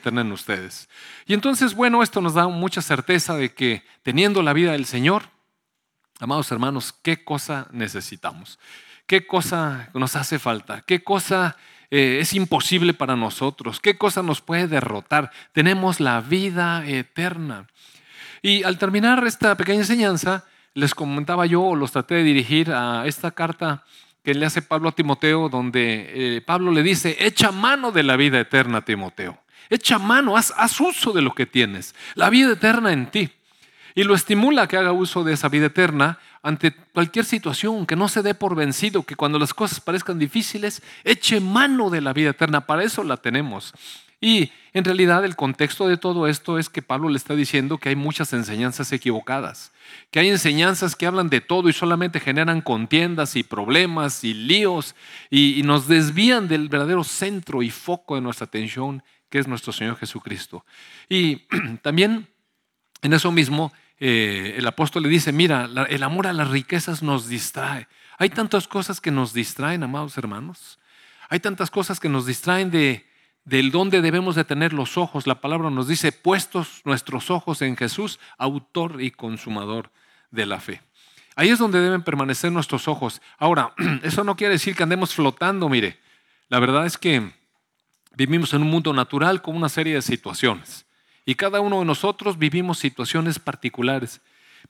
eterna en ustedes. Y entonces, bueno, esto nos da mucha certeza de que teniendo la vida del Señor, amados hermanos, ¿qué cosa necesitamos? ¿Qué cosa nos hace falta? ¿Qué cosa eh, es imposible para nosotros? ¿Qué cosa nos puede derrotar? Tenemos la vida eterna. Y al terminar esta pequeña enseñanza, les comentaba yo, o los traté de dirigir a esta carta que le hace Pablo a Timoteo, donde eh, Pablo le dice, echa mano de la vida eterna, Timoteo. Echa mano, haz, haz uso de lo que tienes, la vida eterna en ti. Y lo estimula a que haga uso de esa vida eterna ante cualquier situación, que no se dé por vencido, que cuando las cosas parezcan difíciles, eche mano de la vida eterna. Para eso la tenemos. Y en realidad el contexto de todo esto es que Pablo le está diciendo que hay muchas enseñanzas equivocadas, que hay enseñanzas que hablan de todo y solamente generan contiendas y problemas y líos y, nos desvían del verdadero centro y foco de nuestra atención, que es nuestro Señor Jesucristo. Y también en eso mismo eh, el apóstol le dice, mira, el amor a las riquezas nos distrae. Hay tantas cosas que nos distraen, amados hermanos. Hay tantas cosas que nos distraen de del dónde debemos de tener los ojos. La palabra nos dice, puestos nuestros ojos en Jesús, autor y consumador de la fe. Ahí es donde deben permanecer nuestros ojos. Ahora, eso no quiere decir que andemos flotando, mire. La verdad es que vivimos en un mundo natural con una serie de situaciones. Y cada uno de nosotros vivimos situaciones particulares.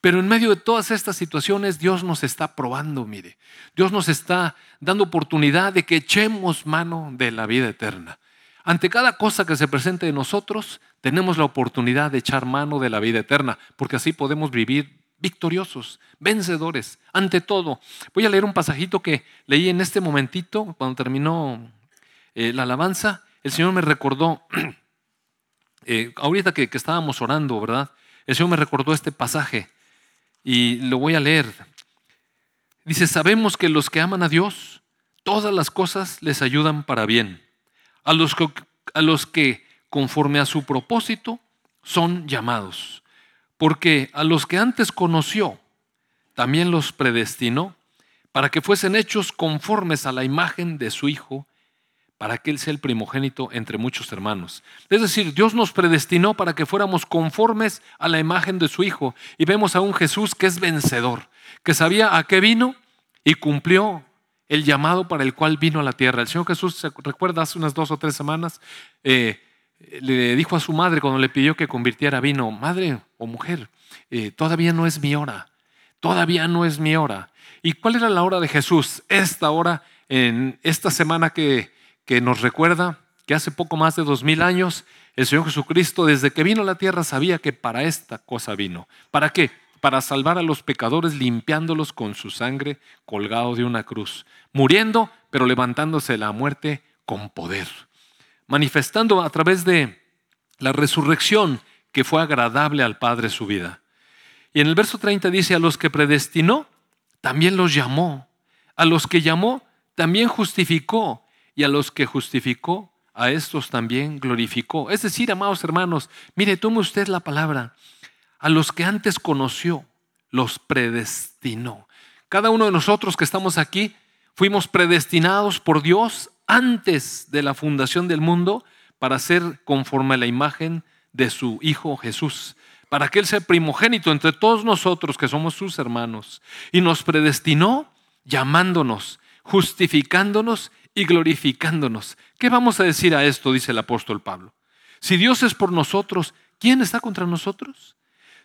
Pero en medio de todas estas situaciones, Dios nos está probando, mire. Dios nos está dando oportunidad de que echemos mano de la vida eterna. Ante cada cosa que se presente de nosotros, tenemos la oportunidad de echar mano de la vida eterna, porque así podemos vivir victoriosos, vencedores, ante todo. Voy a leer un pasajito que leí en este momentito, cuando terminó eh, la alabanza. El Señor me recordó, eh, ahorita que, que estábamos orando, ¿verdad? El Señor me recordó este pasaje y lo voy a leer. Dice, sabemos que los que aman a Dios, todas las cosas les ayudan para bien a los que, a los que conforme a su propósito son llamados. Porque a los que antes conoció, también los predestinó para que fuesen hechos conformes a la imagen de su Hijo, para que Él sea el primogénito entre muchos hermanos. Es decir, Dios nos predestinó para que fuéramos conformes a la imagen de su Hijo. Y vemos a un Jesús que es vencedor, que sabía a qué vino y cumplió el llamado para el cual vino a la tierra. El Señor Jesús, se recuerda, hace unas dos o tres semanas, eh, le dijo a su madre cuando le pidió que convirtiera vino, madre o mujer, eh, todavía no es mi hora, todavía no es mi hora. ¿Y cuál era la hora de Jesús? Esta hora, en esta semana que, que nos recuerda que hace poco más de dos mil años, el Señor Jesucristo, desde que vino a la tierra, sabía que para esta cosa vino. ¿Para qué? Para salvar a los pecadores limpiándolos con su sangre colgado de una cruz muriendo, pero levantándose de la muerte con poder, manifestando a través de la resurrección que fue agradable al Padre su vida. Y en el verso 30 dice, a los que predestinó, también los llamó. A los que llamó, también justificó. Y a los que justificó, a estos también glorificó. Es decir, amados hermanos, mire, tome usted la palabra. A los que antes conoció, los predestinó. Cada uno de nosotros que estamos aquí Fuimos predestinados por Dios antes de la fundación del mundo para ser conforme a la imagen de su Hijo Jesús, para que Él sea primogénito entre todos nosotros que somos sus hermanos. Y nos predestinó llamándonos, justificándonos y glorificándonos. ¿Qué vamos a decir a esto? Dice el apóstol Pablo. Si Dios es por nosotros, ¿quién está contra nosotros?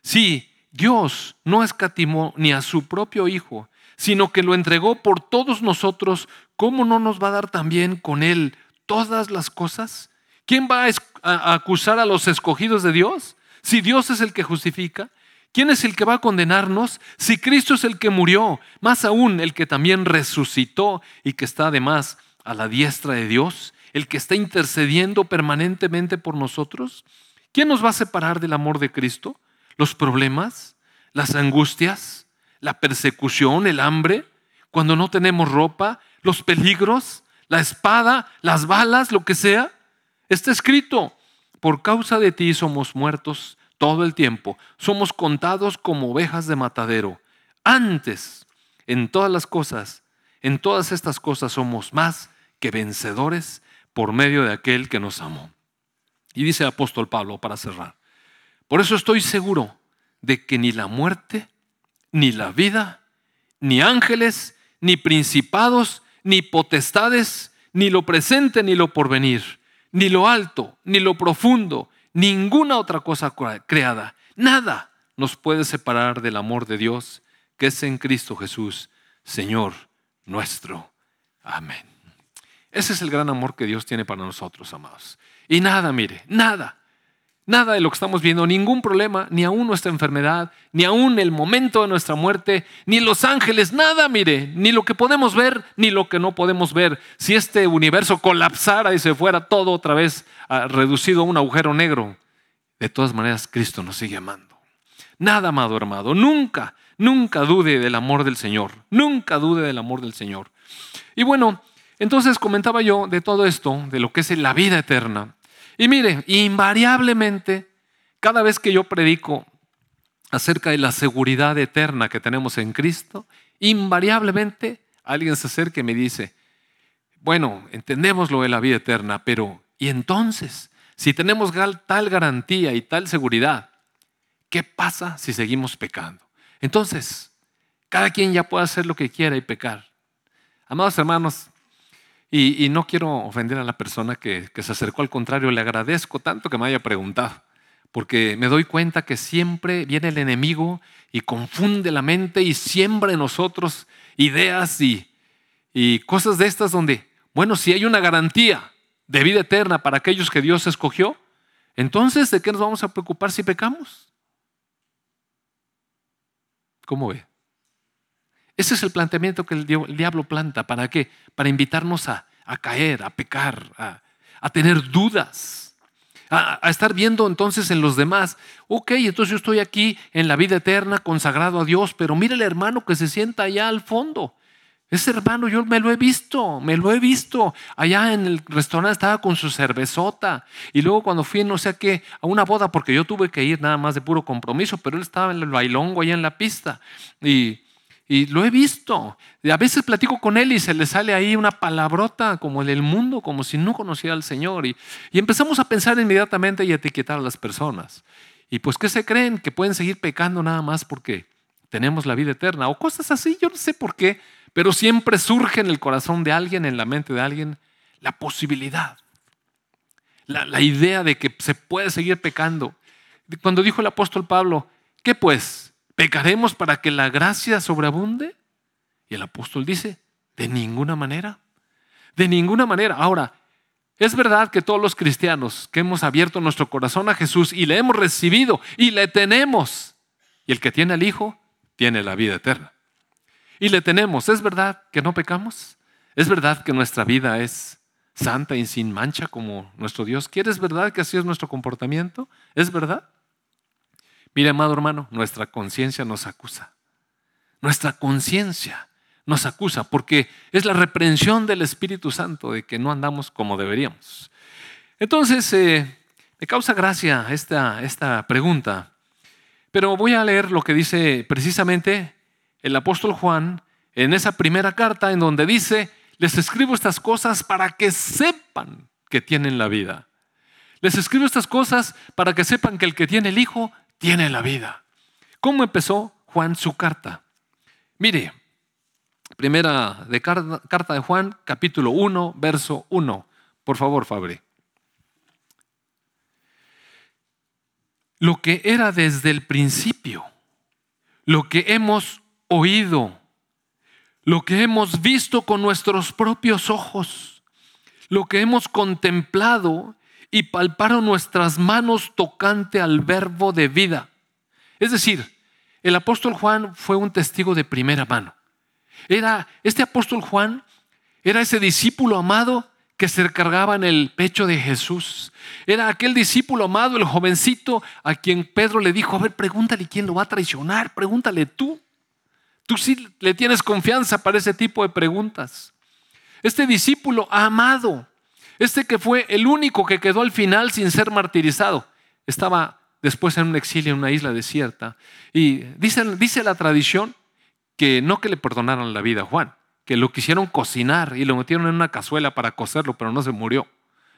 Si Dios no escatimó ni a su propio Hijo, sino que lo entregó por todos nosotros, ¿cómo no nos va a dar también con Él todas las cosas? ¿Quién va a acusar a los escogidos de Dios? Si Dios es el que justifica, ¿quién es el que va a condenarnos? Si Cristo es el que murió, más aún el que también resucitó y que está además a la diestra de Dios, el que está intercediendo permanentemente por nosotros. ¿Quién nos va a separar del amor de Cristo? ¿Los problemas? ¿Las angustias? la persecución, el hambre, cuando no tenemos ropa, los peligros, la espada, las balas, lo que sea. Está escrito, por causa de ti somos muertos todo el tiempo, somos contados como ovejas de matadero. Antes, en todas las cosas, en todas estas cosas somos más que vencedores por medio de aquel que nos amó. Y dice el apóstol Pablo para cerrar. Por eso estoy seguro de que ni la muerte, ni la vida, ni ángeles, ni principados, ni potestades, ni lo presente, ni lo porvenir, ni lo alto, ni lo profundo, ninguna otra cosa creada, nada nos puede separar del amor de Dios que es en Cristo Jesús, Señor nuestro. Amén. Ese es el gran amor que Dios tiene para nosotros, amados. Y nada, mire, nada, nada de lo que estamos viendo, ningún problema, ni aún nuestra enfermedad, ni aún el momento de nuestra muerte, ni los ángeles, nada, mire, ni lo que podemos ver, ni lo que no podemos ver. Si este universo colapsara y se fuera todo otra vez ah, reducido a un agujero negro, de todas maneras Cristo nos sigue amando. Nada, amado hermano, nunca, nunca dude del amor del Señor, nunca dude del amor del Señor. Y bueno, entonces comentaba yo de todo esto, de lo que es la vida eterna. Y mire, invariablemente, cada vez que yo predico acerca de la seguridad eterna que tenemos en Cristo, invariablemente alguien se acerca y me dice, bueno, entendemos lo de la vida eterna, pero ¿y entonces? Si tenemos tal garantía y tal seguridad, ¿Qué pasa si seguimos pecando? Entonces, cada quien ya puede hacer lo que quiera y pecar. Amados hermanos, y, no quiero ofender a la persona que, se acercó, al contrario, le agradezco tanto que me haya preguntado, porque me doy cuenta que siempre viene el enemigo y confunde la mente y siembra en nosotros ideas y, y cosas de estas donde, bueno, si hay una garantía de vida eterna para aquellos que Dios escogió, entonces ¿de qué nos vamos a preocupar si pecamos? ¿Cómo ve? Ese es el planteamiento que el diablo planta. ¿Para qué? Para invitarnos a, caer, a pecar, a, tener dudas, a, estar viendo entonces en los demás. Ok, entonces yo estoy aquí en la vida eterna, consagrado a Dios, pero mire el hermano que se sienta allá al fondo. Ese hermano yo me lo he visto, me lo he visto. Allá en el restaurante estaba con su cervezota. Y luego cuando fui, no sé a qué, a una boda, porque yo tuve que ir nada más de puro compromiso, pero él estaba en el bailongo allá en la pista. Y, lo he visto. Y a veces platico con él y se le sale ahí una palabrota como el del mundo, como si no conociera al Señor. Y, y empezamos a pensar inmediatamente y etiquetar a las personas. Y pues, ¿qué se creen? Que pueden seguir pecando nada más porque tenemos la vida eterna o cosas así. Yo no sé por qué pero siempre surge en el corazón de alguien, en la mente de alguien, la posibilidad, la, idea de que se puede seguir pecando. Cuando dijo el apóstol Pablo, ¿qué pues? ¿Pecaremos para que la gracia sobreabunde? Y el apóstol dice, de ninguna manera. De ninguna manera. Ahora, es verdad que todos los cristianos que hemos abierto nuestro corazón a Jesús y le hemos recibido y le tenemos, y el que tiene al Hijo, tiene la vida eterna y le tenemos. ¿Es verdad que no pecamos? ¿Es verdad que nuestra vida es santa y sin mancha como nuestro Dios quiere? ¿Es verdad que así es nuestro comportamiento? ¿Es verdad? Mire, amado hermano, nuestra conciencia nos acusa. Nuestra conciencia nos acusa porque es la reprensión del Espíritu Santo de que no andamos como deberíamos. Entonces, eh, me causa gracia esta, esta pregunta, pero voy a leer lo que dice precisamente el apóstol Juan en esa primera carta en donde dice, les escribo estas cosas para que sepan que tienen la vida. Les escribo estas cosas para que sepan que el que tiene el Hijo tiene la vida. ¿Cómo empezó Juan su carta? Mire, primera de carta de Juan, capítulo 1, verso 1. Por favor, Fabri. Lo que era desde el principio, lo que hemos oído, lo que hemos visto con nuestros propios ojos, lo que hemos contemplado y palparon nuestras manos tocante al verbo de vida. Es decir, el apóstol Juan fue un testigo de primera mano. Era este apóstol Juan era ese discípulo amado que se recargaba en el pecho de Jesús. Era aquel discípulo amado, el jovencito a quien Pedro le dijo, a ver, pregúntale quién lo va a traicionar, pregúntale tú. Tú sí le tienes confianza para ese tipo de preguntas. Este discípulo amado, este que fue el único que quedó al final sin ser martirizado, estaba después en un exilio en una isla desierta. Y dice, dice la tradición que no que le perdonaron la vida a Juan, que lo quisieron cocinar y lo metieron en una cazuela para cocerlo, pero no se murió.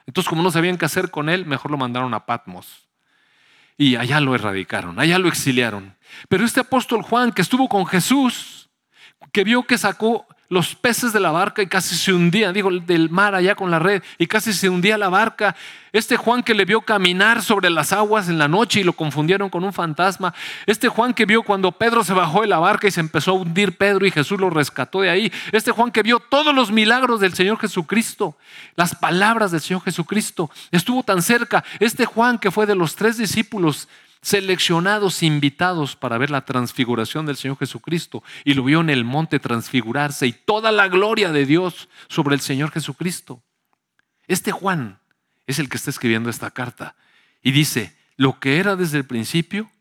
Entonces, como no sabían qué hacer con él, mejor lo mandaron a Patmos. Y allá lo erradicaron, allá lo exiliaron. Pero este apóstol Juan, que estuvo con Jesús, que vio que sacó los peces de la barca y casi se hundía, digo, del mar allá con la red, y casi se hundía la barca. Este Juan que le vio caminar sobre las aguas en la noche y lo confundieron con un fantasma. Este Juan que vio cuando Pedro se bajó de la barca y se empezó a hundir Pedro y Jesús lo rescató de ahí. Este Juan que vio todos los milagros del Señor Jesucristo, las palabras del Señor Jesucristo. Estuvo tan cerca. Este Juan que fue de los tres discípulos seleccionados, invitados para ver la transfiguración del Señor Jesucristo y lo vio en el monte transfigurarse y toda la gloria de Dios sobre el Señor Jesucristo. Este Juan es el que está escribiendo esta carta y dice, lo que era desde el principio,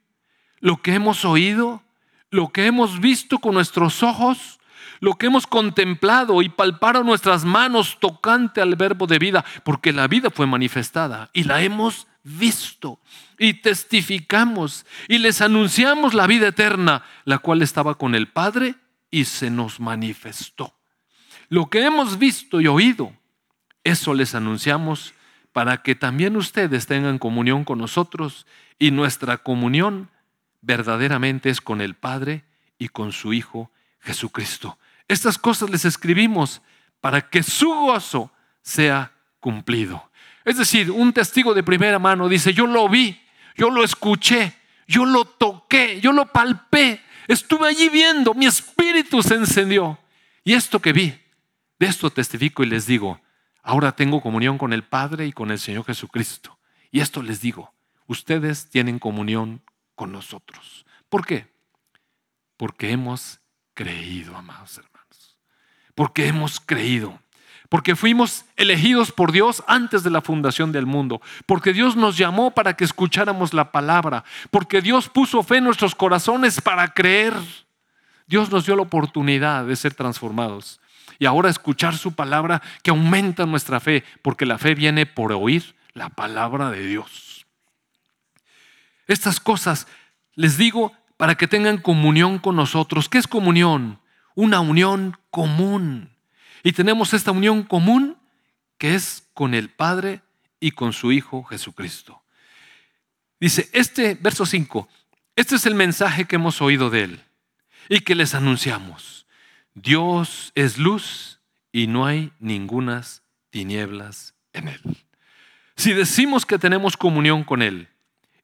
lo que hemos oído, lo que hemos visto con nuestros ojos, lo que hemos contemplado y palparon nuestras manos tocante al verbo de vida, porque la vida fue manifestada y la hemos visto y testificamos y les anunciamos la vida eterna, la cual estaba con el Padre y se nos manifestó. Lo que hemos visto y oído, eso les anunciamos para que también ustedes tengan comunión con nosotros y nuestra comunión verdaderamente es con el Padre y con su Hijo Jesucristo. Estas cosas les escribimos para que su gozo sea cumplido. Es decir, un testigo de primera mano dice, yo lo vi, yo lo escuché, yo lo toqué, yo lo palpé, estuve allí viendo, mi espíritu se encendió. Y esto que vi, de esto testifico y les digo, ahora tengo comunión con el Padre y con el Señor Jesucristo. Y esto les digo, ustedes tienen comunión con nosotros. ¿Por qué? Porque hemos creído, amados hermanos. Porque hemos creído porque fuimos elegidos por Dios antes de la fundación del mundo, porque Dios nos llamó para que escucháramos la palabra, porque Dios puso fe en nuestros corazones para creer. Dios nos dio la oportunidad de ser transformados y ahora escuchar su palabra que aumenta nuestra fe, porque la fe viene por oír la palabra de Dios. Estas cosas les digo para que tengan comunión con nosotros. ¿Qué es comunión? Una unión común y tenemos esta unión común que es con el Padre y con su Hijo Jesucristo. Dice, este verso 5, este es el mensaje que hemos oído de Él y que les anunciamos. Dios es luz y no hay ningunas tinieblas en Él. Si decimos que tenemos comunión con Él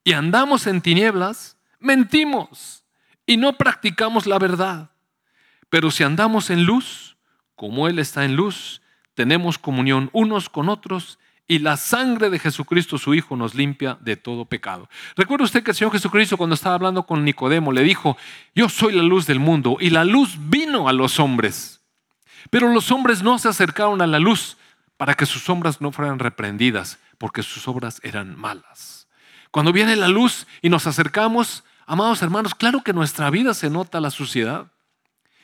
y andamos en tinieblas, mentimos y no practicamos la verdad. Pero si andamos en luz, como Él está en luz, tenemos comunión unos con otros y la sangre de Jesucristo, su Hijo, nos limpia de todo pecado. Recuerda usted que el Señor Jesucristo cuando estaba hablando con Nicodemo le dijo, yo soy la luz del mundo y la luz vino a los hombres. Pero los hombres no se acercaron a la luz para que sus sombras no fueran reprendidas, porque sus obras eran malas. Cuando viene la luz y nos acercamos, amados hermanos, claro que nuestra vida se nota la suciedad.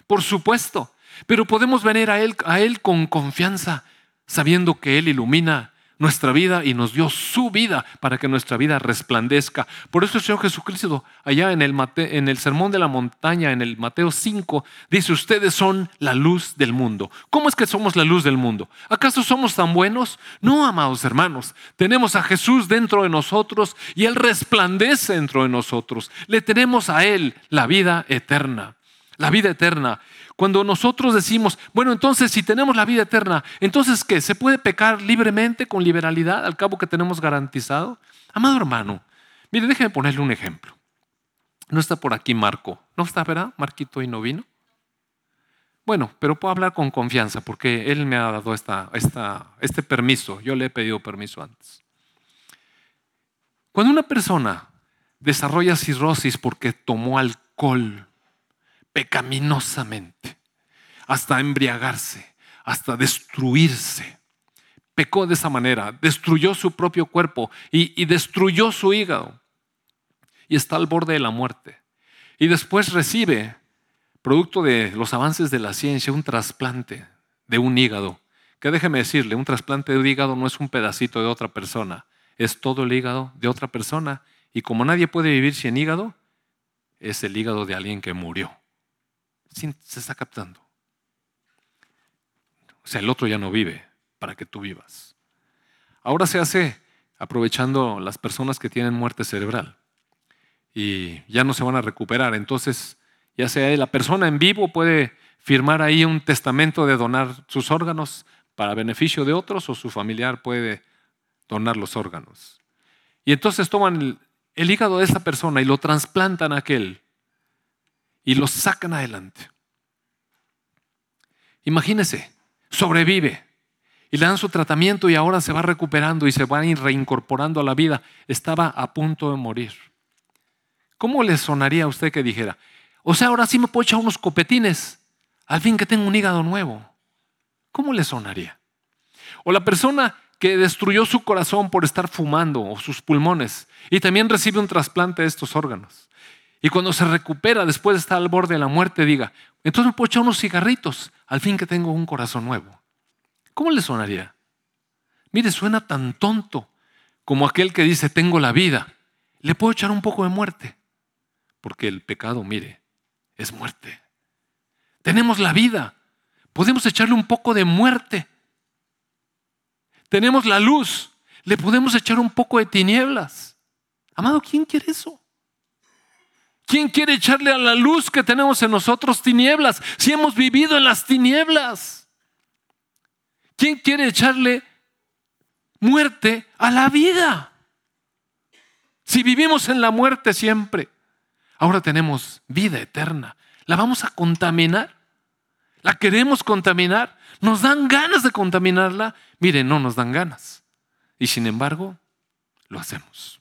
Por supuesto, pero podemos venir a Él, a Él con confianza, sabiendo que Él ilumina nuestra vida y nos dio su vida para que nuestra vida resplandezca. Por eso el Señor Jesucristo, allá en el, en el Sermón de la Montaña, en el Mateo 5, dice, ustedes son la luz del mundo. ¿Cómo es que somos la luz del mundo? ¿Acaso somos tan buenos? No, amados hermanos. Tenemos a Jesús dentro de nosotros y Él resplandece dentro de nosotros. Le tenemos a Él la vida eterna. La vida eterna. Cuando nosotros decimos, bueno, entonces si tenemos la vida eterna, entonces ¿qué? ¿Se puede pecar libremente, con liberalidad, al cabo que tenemos garantizado? Amado hermano, mire, déjeme ponerle un ejemplo. No está por aquí Marco. ¿No está, verdad? Marquito y no vino. Bueno, pero puedo hablar con confianza porque él me ha dado esta, esta, este permiso. Yo le he pedido permiso antes. Cuando una persona desarrolla cirrosis porque tomó alcohol, pecaminosamente, hasta embriagarse, hasta destruirse. Pecó de esa manera, destruyó su propio cuerpo y, destruyó su hígado. Y está al borde de la muerte. Y después recibe, producto de los avances de la ciencia, un trasplante de un hígado. Que déjeme decirle, un trasplante de un hígado no es un pedacito de otra persona, es todo el hígado de otra persona. Y como nadie puede vivir sin hígado, es el hígado de alguien que murió se está captando. O sea, el otro ya no vive para que tú vivas. ahora se hace aprovechando las personas que tienen muerte cerebral y ya no se van a recuperar. Entonces, ya sea la persona en vivo puede firmar ahí un testamento de donar sus órganos para beneficio de otros o su familiar puede donar los órganos. Y entonces toman el, hígado de esa persona y lo trasplantan a aquel y lo sacan adelante. Imagínese, sobrevive y le dan su tratamiento y ahora se va recuperando y se va reincorporando a la vida. Estaba a punto de morir. ¿Cómo le sonaría a usted que dijera, o sea, ahora sí me puedo echar unos copetines, al fin que tengo un hígado nuevo? ¿Cómo le sonaría? O la persona que destruyó su corazón por estar fumando o sus pulmones y también recibe un trasplante de estos órganos. Y cuando se recupera después de estar al borde de la muerte, diga, entonces me puedo echar unos cigarritos, al fin que tengo un corazón nuevo. ¿Cómo le sonaría? Mire, suena tan tonto como aquel que dice, tengo la vida. Le puedo echar un poco de muerte, porque el pecado, mire, es muerte. Tenemos la vida, podemos echarle un poco de muerte tenemos la luz, le podemos echar un poco de tinieblas. Amado, ¿quién quiere eso? ¿Quién quiere echarle a la luz que tenemos en nosotros tinieblas si hemos vivido en las tinieblas? ¿Quién quiere echarle muerte a la vida? Si vivimos en la muerte siempre, ahora tenemos vida eterna. ¿La vamos a contaminar? ¿La queremos contaminar? ¿Nos dan ganas de contaminarla? Mire, no nos dan ganas. Y sin embargo, lo hacemos.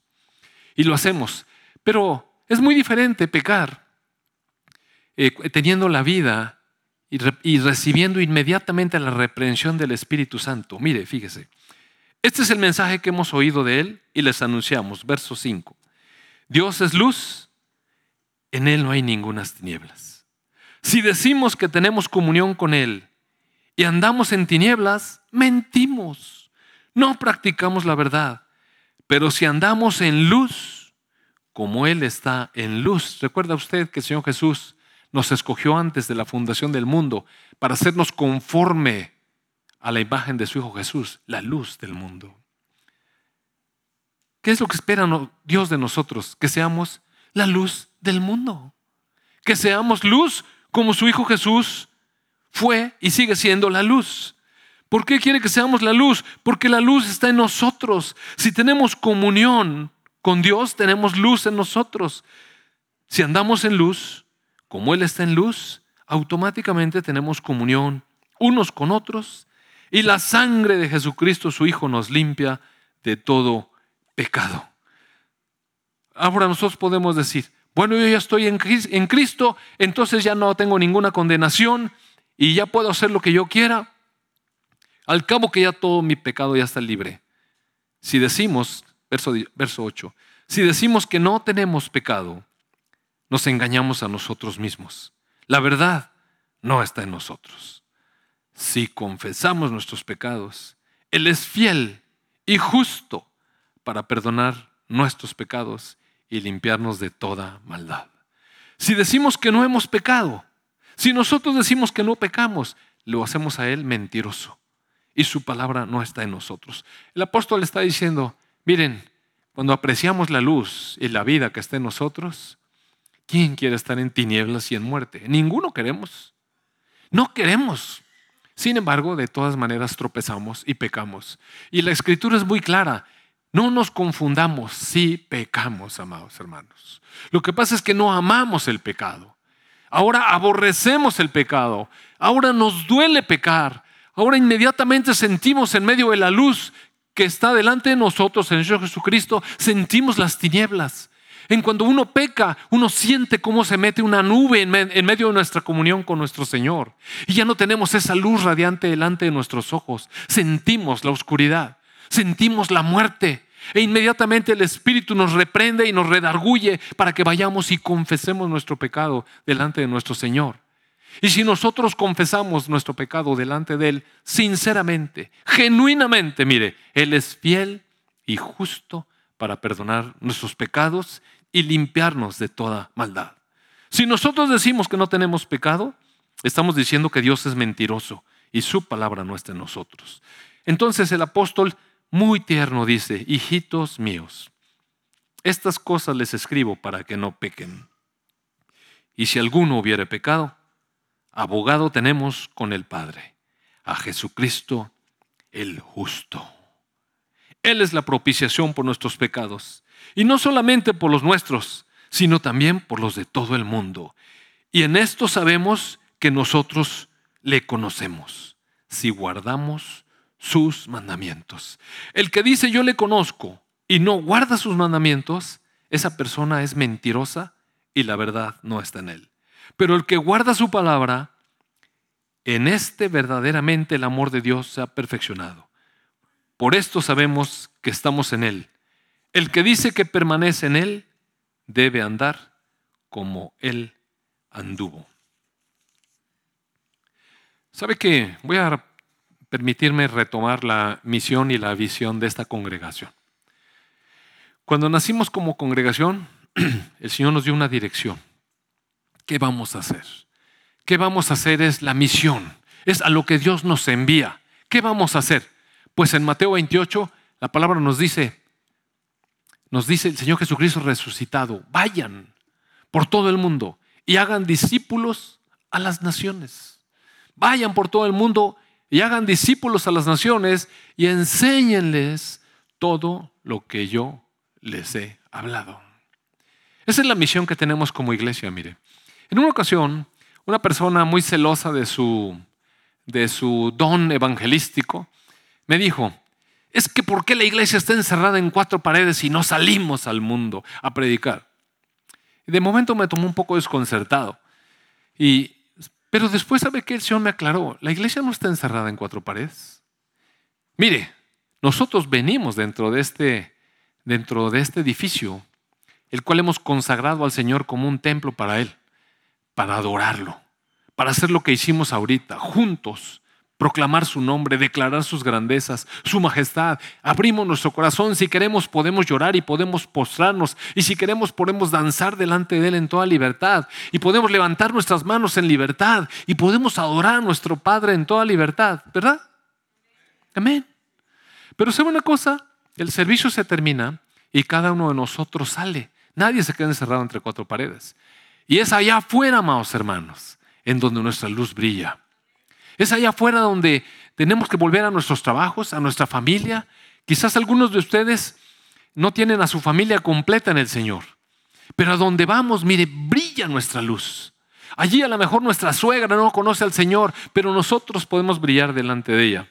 Y lo hacemos. Pero es muy diferente pecar eh, teniendo la vida y, recibiendo inmediatamente la reprensión del Espíritu Santo. Mire, fíjese. Este es el mensaje que hemos oído de Él y les anunciamos. Verso 5. Dios es luz, en Él no hay ninguna tinieblas. Si decimos que tenemos comunión con Él y andamos en tinieblas, mentimos. No practicamos la verdad. Pero si andamos en luz, como Él está en luz, recuerda usted que el Señor Jesús nos escogió antes de la fundación del mundo para hacernos conforme a la imagen de su Hijo Jesús, la luz del mundo. ¿Qué es lo que espera Dios de nosotros? Que seamos la luz del mundo. Que seamos luz como su Hijo Jesús fue y sigue siendo la luz. ¿Por qué quiere que seamos la luz? Porque la luz está en nosotros. Si tenemos comunión con Dios, tenemos luz en nosotros. Si andamos en luz, como Él está en luz, automáticamente tenemos comunión unos con otros y la sangre de Jesucristo, su Hijo, nos limpia de todo pecado. Ahora nosotros podemos decir, bueno, yo ya estoy en Cristo, entonces ya no tengo ninguna condenación, y ya puedo hacer lo que yo quiera. Al cabo que ya todo mi pecado ya está libre. Si decimos, verso, verso 8, si decimos que no tenemos pecado, nos engañamos a nosotros mismos. La verdad no está en nosotros. Si confesamos nuestros pecados, Él es fiel y justo para perdonar nuestros pecados y limpiarnos de toda maldad. Si decimos que no hemos pecado, si nosotros decimos que no pecamos, lo hacemos a Él mentiroso y su palabra no está en nosotros. El apóstol está diciendo, miren, cuando apreciamos la luz y la vida que está en nosotros, ¿quién quiere estar en tinieblas y en muerte? Ninguno queremos. No queremos. Sin embargo, de todas maneras tropezamos y pecamos. Y la escritura es muy clara. No nos confundamos si pecamos, amados hermanos. Lo que pasa es que no amamos el pecado. Ahora aborrecemos el pecado. Ahora nos duele pecar. Ahora inmediatamente sentimos en medio de la luz que está delante de nosotros en Jesucristo, sentimos las tinieblas. En cuando uno peca, uno siente cómo se mete una nube en, medio de nuestra comunión con nuestro Señor. Y ya no tenemos esa luz radiante delante de nuestros ojos. Sentimos la oscuridad, sentimos la muerte, e inmediatamente el Espíritu nos reprende y nos redarguye para que vayamos y confesemos nuestro pecado delante de nuestro Señor. Y si nosotros confesamos nuestro pecado delante de Él, sinceramente, genuinamente, mire, Él es fiel y justo para perdonar nuestros pecados y limpiarnos de toda maldad. Si nosotros decimos que no tenemos pecado, estamos diciendo que Dios es mentiroso y su palabra no está en nosotros. Entonces el apóstol muy tierno dice, hijitos míos, estas cosas les escribo para que no pequen. Y si alguno hubiere pecado, abogado tenemos con el Padre, a Jesucristo el justo. Él es la propiciación por nuestros pecados, y no solamente por los nuestros, sino también por los de todo el mundo. Y en esto sabemos que nosotros le conocemos, si guardamos sus mandamientos. El que dice yo le conozco y no guarda sus mandamientos, esa persona es mentirosa y la verdad no está en él. Pero el que guarda su palabra, en este verdaderamente el amor de Dios se ha perfeccionado. Por esto sabemos que estamos en él. El que dice que permanece en él debe andar como él anduvo. ¿Sabe qué? Voy a permitirme retomar la misión y la visión de esta congregación. Cuando nacimos como congregación, el Señor nos dio una dirección. ¿Qué vamos a hacer? ¿Qué vamos a hacer? Es la misión, es a lo que Dios nos envía. ¿Qué vamos a hacer? Pues en Mateo 28 la palabra nos dice, nos dice el Señor Jesucristo resucitado, vayan por todo el mundo y hagan discípulos a las naciones. Vayan por todo el mundo y hagan discípulos a las naciones y enséñenles todo lo que yo les he hablado. Esa es la misión que tenemos como iglesia, mire. En una ocasión, una persona muy celosa de su, de su don evangelístico me dijo, es que ¿por qué la iglesia está encerrada en cuatro paredes y no salimos al mundo a predicar? De momento me tomó un poco desconcertado. Y pero después sabe que el Señor me aclaró, la iglesia no está encerrada en cuatro paredes. Mire, nosotros venimos dentro de este, dentro de este edificio, el cual hemos consagrado al Señor como un templo para Él, para adorarlo, para hacer lo que hicimos ahorita, juntos, proclamar su nombre, declarar sus grandezas, su majestad. Abrimos nuestro corazón, si queremos podemos llorar y podemos postrarnos, y si queremos podemos danzar delante de Él en toda libertad, y podemos levantar nuestras manos en libertad, y podemos adorar a nuestro Padre en toda libertad, ¿verdad? Amén. Pero sabe una cosa, el servicio se termina y cada uno de nosotros sale. Nadie se queda encerrado entre cuatro paredes. Y es allá afuera, amados hermanos, en donde nuestra luz brilla. Es allá afuera donde tenemos que volver a nuestros trabajos, a nuestra familia. Quizás algunos de ustedes no tienen a su familia completa en el Señor. Pero a donde vamos, mire, brilla nuestra luz. Allí a lo mejor nuestra suegra no conoce al Señor, pero nosotros podemos brillar delante de ella.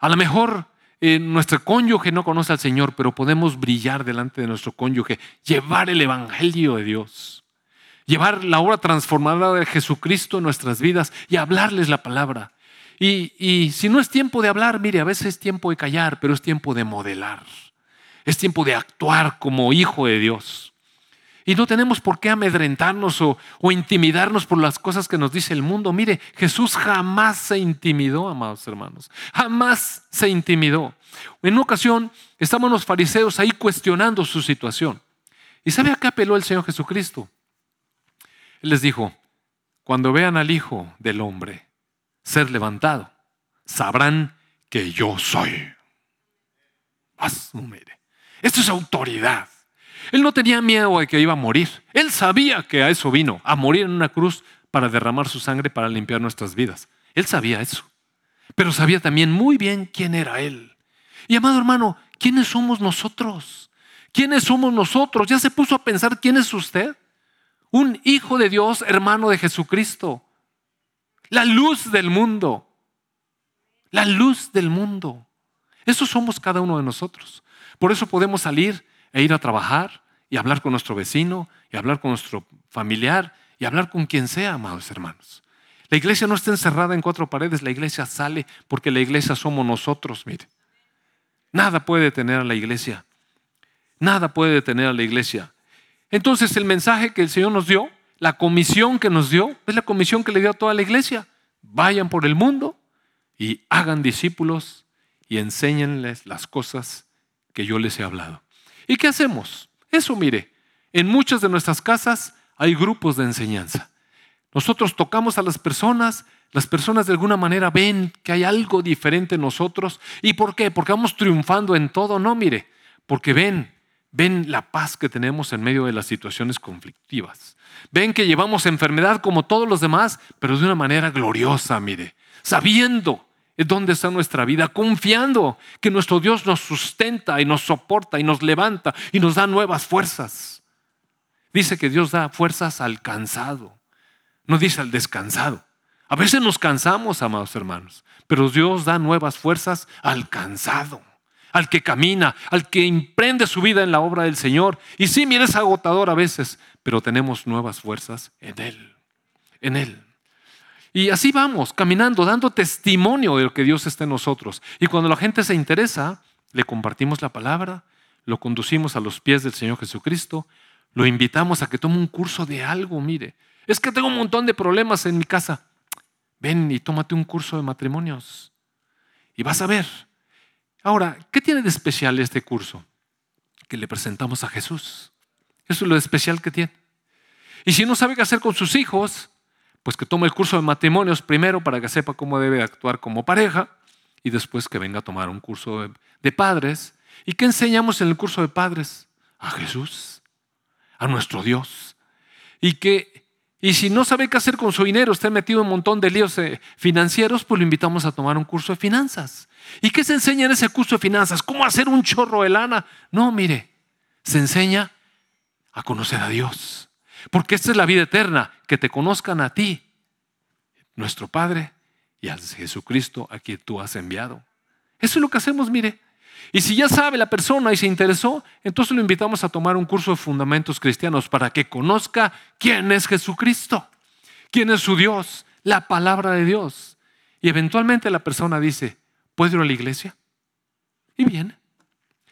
A lo mejor eh, nuestro cónyuge no conoce al Señor, pero podemos brillar delante de nuestro cónyuge, llevar el Evangelio de Dios llevar la obra transformada de Jesucristo en nuestras vidas y hablarles la palabra. Y, y, si no es tiempo de hablar, mire, a veces es tiempo de callar, pero es tiempo de modelar. Es tiempo de actuar como hijo de Dios. Y no tenemos por qué amedrentarnos o, o, intimidarnos por las cosas que nos dice el mundo. Mire, Jesús jamás se intimidó, amados hermanos. Jamás se intimidó. En una ocasión estaban los fariseos ahí cuestionando su situación. ¿Y sabe a qué apeló el Señor Jesucristo? Él les dijo, cuando vean al Hijo del Hombre ser levantado, sabrán que yo soy. Esto es autoridad. Él no tenía miedo de que iba a morir. Él sabía que a eso vino, a morir en una cruz para derramar su sangre para limpiar nuestras vidas. Él sabía eso. Pero sabía también muy bien quién era Él. Y amado hermano, ¿quiénes somos nosotros? ¿Quiénes somos nosotros? ¿Ya se puso a pensar quién es usted? Un hijo de Dios, hermano de Jesucristo. La luz del mundo. La luz del mundo. Eso somos cada uno de nosotros. Por eso podemos salir e ir a trabajar y hablar con nuestro vecino y hablar con nuestro familiar y hablar con quien sea, amados hermanos. La iglesia no está encerrada en cuatro paredes, la iglesia sale porque la iglesia somos nosotros, mire. Nada puede detener a la iglesia. Nada puede detener a la iglesia. Entonces el mensaje que el Señor nos dio, la comisión que nos dio, es la comisión que le dio a toda la iglesia. Vayan por el mundo y hagan discípulos y enséñenles las cosas que yo les he hablado. ¿Y qué hacemos? Eso mire, en muchas de nuestras casas hay grupos de enseñanza. Nosotros tocamos a las personas, Las personas de alguna manera ven que hay algo diferente en nosotros. ¿Y por qué? Porque vamos triunfando en todo. No, mire, porque ven, ven la paz que tenemos en medio de las situaciones conflictivas. Ven que llevamos enfermedad como todos los demás, pero de una manera gloriosa, mire, sabiendo dónde está nuestra vida, confiando que nuestro Dios nos sustenta y nos soporta y nos levanta y nos da nuevas fuerzas. Dice que Dios da fuerzas al cansado, no dice al descansado. A veces nos cansamos, amados hermanos, pero Dios da nuevas fuerzas al cansado, al que camina, al que emprende su vida en la obra del Señor. Y sí, mire, es agotador a veces, pero tenemos nuevas fuerzas en Él, en Él. Y así vamos, caminando, dando testimonio de lo que Dios está en nosotros. Y cuando la gente se interesa, le compartimos la palabra, lo conducimos a los pies del Señor Jesucristo, lo invitamos a que tome un curso de algo, mire. Es que tengo un montón de problemas en mi casa. Ven y tómate un curso de matrimonios. Y vas a ver. Ahora, ¿qué tiene de especial este curso? Que le presentamos a Jesús. Eso es lo especial que tiene. Y si no sabe qué hacer con sus hijos, pues que tome el curso de matrimonios primero para que sepa cómo debe actuar como pareja y después que venga a tomar un curso de, padres. ¿Y qué enseñamos en el curso de padres? A Jesús, a nuestro Dios. Y que y si no sabe qué hacer con su dinero, está metido en un montón de líos eh, financieros, pues lo invitamos a tomar un curso de finanzas. ¿Y qué se enseña en ese curso de finanzas? ¿Cómo hacer un chorro de lana? No, mire, se enseña a conocer a Dios. Porque esta es la vida eterna, que te conozcan a ti, nuestro Padre, y a Jesucristo a quien tú has enviado. Eso es lo que hacemos, mire. Y si ya sabe la persona y se interesó, entonces lo invitamos a tomar un curso de fundamentos cristianos para que conozca quién es Jesucristo, quién es su Dios, la palabra de Dios. Y eventualmente la persona dice, ¿puedo ir a la iglesia? Y viene.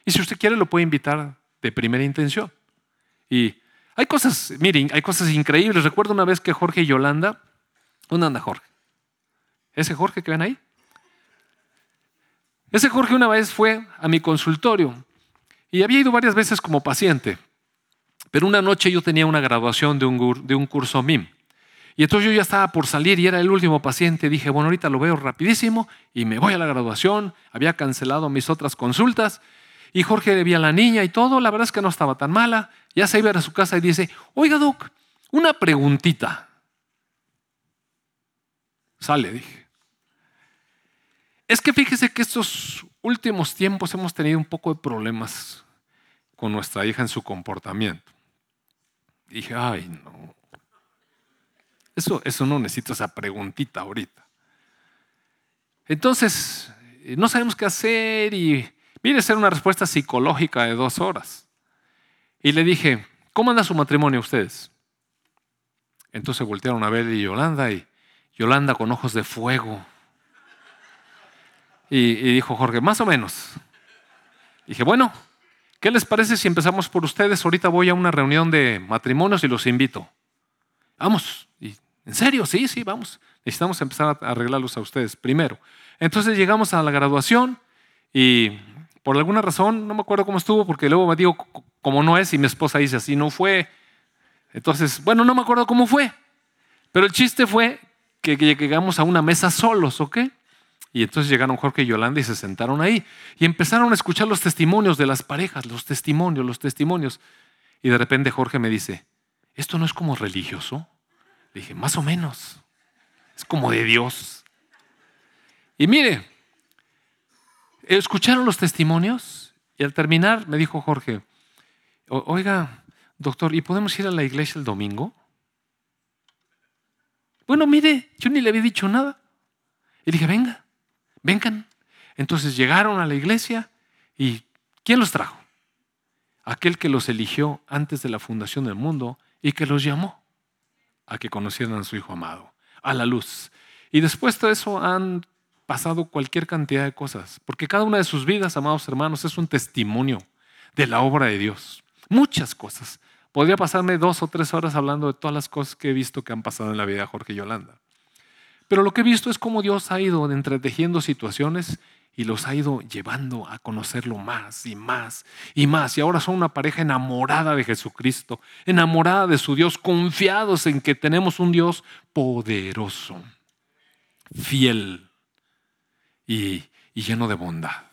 Y si usted quiere, lo puede invitar de primera intención. Y hay cosas, miren, hay cosas increíbles. Recuerdo una vez que Jorge y Yolanda, ¿dónde anda Jorge? ¿Ese Jorge que ven ahí? Ese Jorge una vez fue a mi consultorio y había ido varias veces como paciente, pero una noche yo tenía una graduación de un, de un curso MIM. Y entonces yo ya estaba por salir y era el último paciente. Dije, bueno, ahorita lo veo rapidísimo y me voy a la graduación. Había cancelado mis otras consultas y Jorge vi a la niña y todo, la verdad es que no estaba tan mala. Ya se iba a su casa y dice, oiga Doc, una preguntita. Sale, dije. Es que fíjese que estos últimos tiempos hemos tenido un poco de problemas con nuestra hija en su comportamiento. Dije, ay, no. Eso, eso no necesito esa preguntita ahorita. Entonces, no sabemos qué hacer y Viene a ser una respuesta psicológica de dos horas. Y le dije, ¿cómo anda su matrimonio ustedes? Entonces voltearon a ver y Yolanda y Yolanda con ojos de fuego. Y, dijo Jorge, más o menos. dije, bueno, ¿qué les parece si empezamos por ustedes? Ahorita voy a una reunión de matrimonios y los invito. Vamos. Y, ¿En serio? Sí, sí, vamos. Necesitamos empezar a arreglarlos a ustedes primero. Entonces llegamos a la graduación y por alguna razón, no me acuerdo cómo estuvo, porque luego me digo cómo no es y mi esposa dice así, no fue. Entonces, bueno, no me acuerdo cómo fue. Pero el chiste fue que llegamos a una mesa solos, ¿ok? Y entonces llegaron Jorge y Yolanda y se sentaron ahí y empezaron a escuchar los testimonios de las parejas, los testimonios, los testimonios. Y de repente Jorge me dice, ¿esto no es como religioso? Le dije, más o menos. Es como de Dios. Y mire, escucharon los testimonios y al terminar me dijo Jorge, oiga, doctor, ¿y podemos ir a la iglesia el domingo? Bueno, mire, yo ni le había dicho nada. Y dije, venga, vengan. Entonces llegaron a la iglesia y ¿quién los trajo? Aquel que los eligió antes de la fundación del mundo y que los llamó a que conocieran a su Hijo amado, a la luz. Y después de eso han pasado cualquier cantidad de cosas, porque cada una de sus vidas, amados hermanos, es un testimonio de la obra de Dios. Muchas cosas. Podría pasarme dos o tres horas hablando de todas las cosas que he visto que han pasado en la vida de Jorge y Yolanda. Pero lo que he visto es cómo Dios ha ido entretejiendo situaciones y los ha ido llevando a conocerlo más y más y más. Y ahora son una pareja enamorada de Jesucristo, enamorada de su Dios, confiados en que tenemos un Dios poderoso fiel y, lleno de bondad.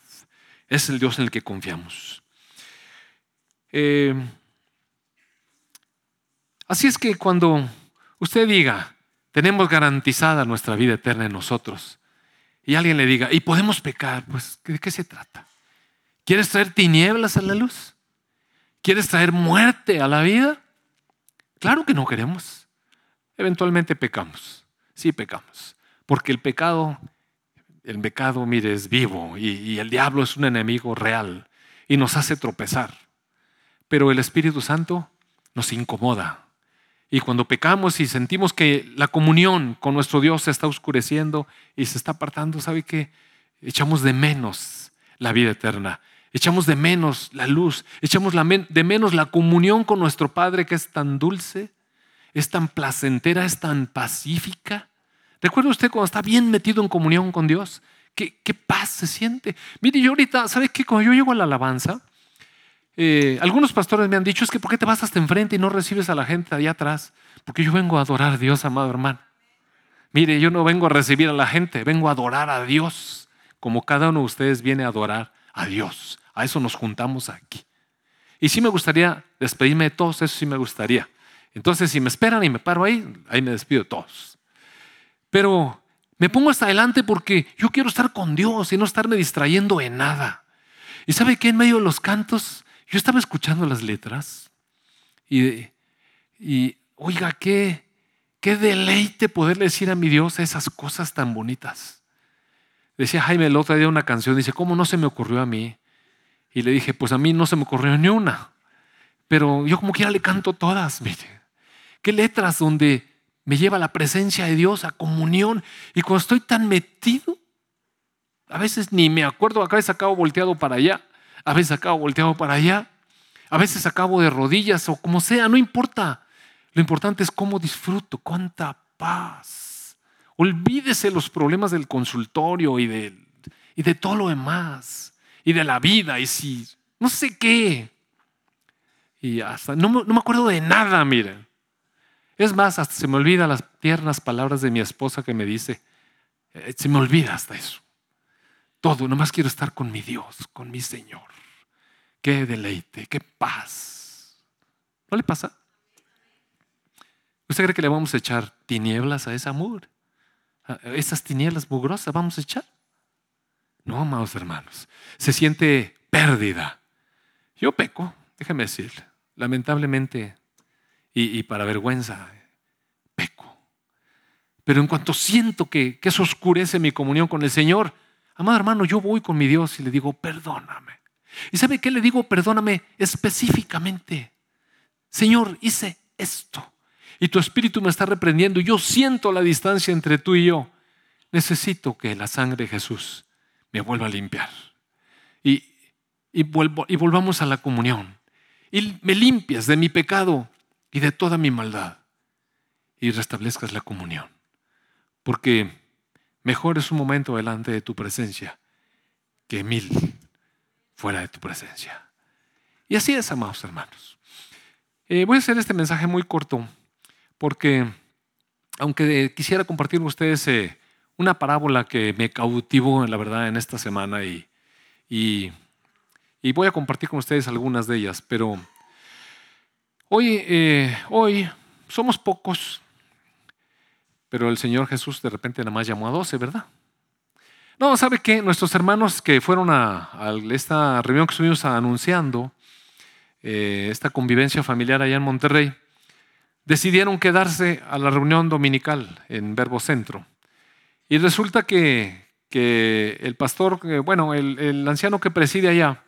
Es el Dios en el que confiamos. Eh, así es que cuando usted diga, tenemos garantizada nuestra vida eterna en nosotros, y alguien le diga, ¿y podemos pecar? Pues, ¿de qué se trata? ¿Quieres traer tinieblas a la luz? ¿Quieres traer muerte a la vida? Claro que no queremos. Eventualmente pecamos. Sí pecamos. Porque el pecado, el pecado, mire, es vivo y, y el diablo es un enemigo real y nos hace tropezar. Pero el Espíritu Santo nos incomoda. Y cuando pecamos y sentimos que la comunión con nuestro Dios se está oscureciendo y se está apartando, ¿sabe qué? Echamos de menos la vida eterna. Echamos de menos la luz, echamos de menos la comunión con nuestro Padre que es tan dulce, es tan placentera, es tan pacífica. ¿Recuerda usted cuando está bien metido en comunión con Dios? ¿Qué, qué paz se siente? Mire, yo ahorita, ¿sabe qué? Cuando yo llego a la alabanza, eh, algunos pastores me han dicho, es que ¿por qué te vas hasta enfrente y no recibes a la gente allá atrás? Porque yo vengo a adorar a Dios, amado hermano. Mire, yo no vengo a recibir a la gente, vengo a adorar a Dios, como cada uno de ustedes viene a adorar a Dios. A eso nos juntamos aquí. Y sí me gustaría despedirme de todos, eso sí me gustaría. Entonces, si me esperan y me paro ahí, ahí me despido de todos. Pero me pongo hasta adelante porque yo quiero estar con Dios y no estarme distrayendo en nada. Y sabe que en medio de los cantos, yo estaba escuchando las letras y, y oiga, qué, qué deleite poderle decir a mi Dios esas cosas tan bonitas. Decía Jaime el otro día una canción, dice, ¿cómo no se me ocurrió a mí? Y le dije, pues a mí no se me ocurrió ni una. Pero yo como quiera le canto todas, mire. Qué letras donde me lleva la presencia de Dios a comunión. Y cuando estoy tan metido, a veces ni me acuerdo, a veces acabo volteado para allá, a veces acabo volteado para allá, a veces acabo de rodillas o como sea, no importa. Lo importante es cómo disfruto, cuánta paz. Olvídese los problemas del consultorio y de, y de todo lo demás. Y de la vida y si, no sé qué. Y hasta, no, no me acuerdo de nada, miren. Es más, hasta se me olvidan las tiernas palabras de mi esposa que me dice, eh, se me olvida hasta eso. Todo, nomás quiero estar con mi Dios, con mi Señor. Qué deleite, qué paz. ¿No le pasa? ¿Usted cree que le vamos a echar tinieblas a ese amor? esas tinieblas mugrosas vamos a echar. No, amados hermanos, se siente pérdida. Yo peco, déjeme decir, lamentablemente y, para vergüenza, peco. Pero en cuanto siento que, que eso oscurece mi comunión con el Señor, amado hermano, yo voy con mi Dios y le digo, perdóname. ¿Y sabe qué le digo? Perdóname específicamente. Señor, hice esto y tu espíritu me está reprendiendo, yo siento la distancia entre tú y yo, necesito que la sangre de Jesús me vuelva a limpiar. Y, y, y volvamos a la comunión. Y me limpias de mi pecado y de toda mi maldad. Y restablezcas la comunión. Porque mejor es un momento delante de tu presencia que mil fuera de tu presencia. Y así es, amados hermanos. Eh, voy a hacer este mensaje muy corto porque aunque quisiera compartir con ustedes eh, una parábola que me cautivó, la verdad, en esta semana y, y, voy a compartir con ustedes algunas de ellas, pero hoy, eh, hoy somos pocos, pero el Señor Jesús de repente nada más llamó a doce, ¿verdad? No, ¿sabe qué? Nuestros hermanos que fueron a, esta reunión que estuvimos anunciando, eh, esta convivencia familiar allá en Monterrey, decidieron quedarse a la reunión dominical en Verbo Centro. Y resulta que, el pastor, bueno, el, anciano que preside allá,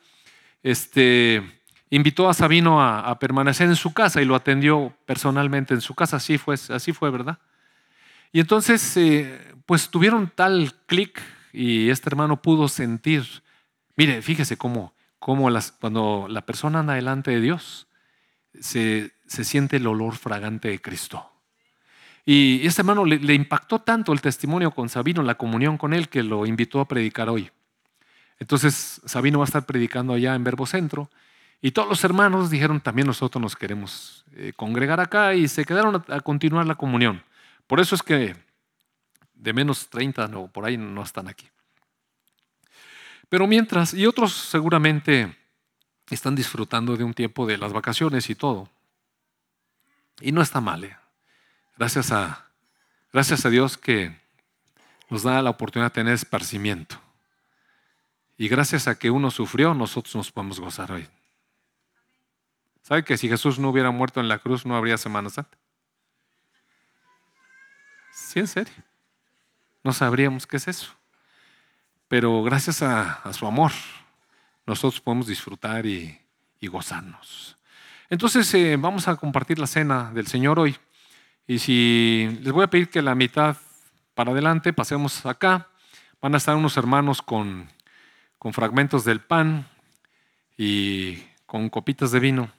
este, invitó a Sabino a, permanecer en su casa y lo atendió personalmente en su casa. Así fue, así fue ¿verdad? Y entonces, eh, pues tuvieron tal clic y este hermano pudo sentir, mire, fíjese cómo, cómo las, cuando la persona anda delante de Dios, se, siente el olor fragante de Cristo. Y este hermano le, impactó tanto el testimonio con Sabino, la comunión con él, que lo invitó a predicar hoy. Entonces Sabino va a estar predicando allá en Verbo Centro. Y todos los hermanos dijeron, también nosotros nos queremos eh, congregar acá y se quedaron a, continuar la comunión. Por eso es que de menos 30 no, por ahí no están aquí. Pero mientras, y otros seguramente están disfrutando de un tiempo de las vacaciones y todo. Y no está mal. ¿eh? Gracias, a, gracias a Dios que nos da la oportunidad de tener esparcimiento. Y gracias a que uno sufrió, nosotros nos podemos gozar hoy. ¿Sabe que si Jesús no hubiera muerto en la cruz, no habría Semana Santa? Sí, en serio. No sabríamos qué es eso. Pero gracias a, su amor, nosotros podemos disfrutar y, gozarnos. Entonces eh, vamos a compartir la cena del Señor hoy. Y si les voy a pedir que la mitad para adelante, pasemos acá. Van a estar unos hermanos con, con fragmentos del pan y con copitas de vino.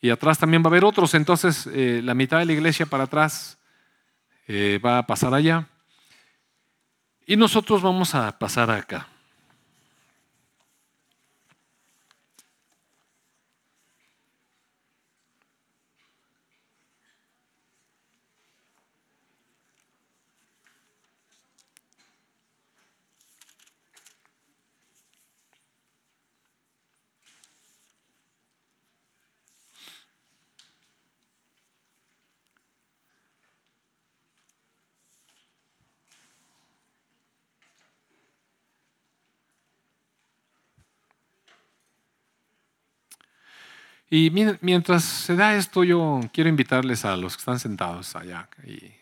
Y atrás también va a haber otros. Entonces eh, la mitad de la iglesia para atrás eh, va a pasar allá. Y nosotros vamos a pasar acá. Y mientras se da esto, yo quiero invitarles a los que están sentados allá y,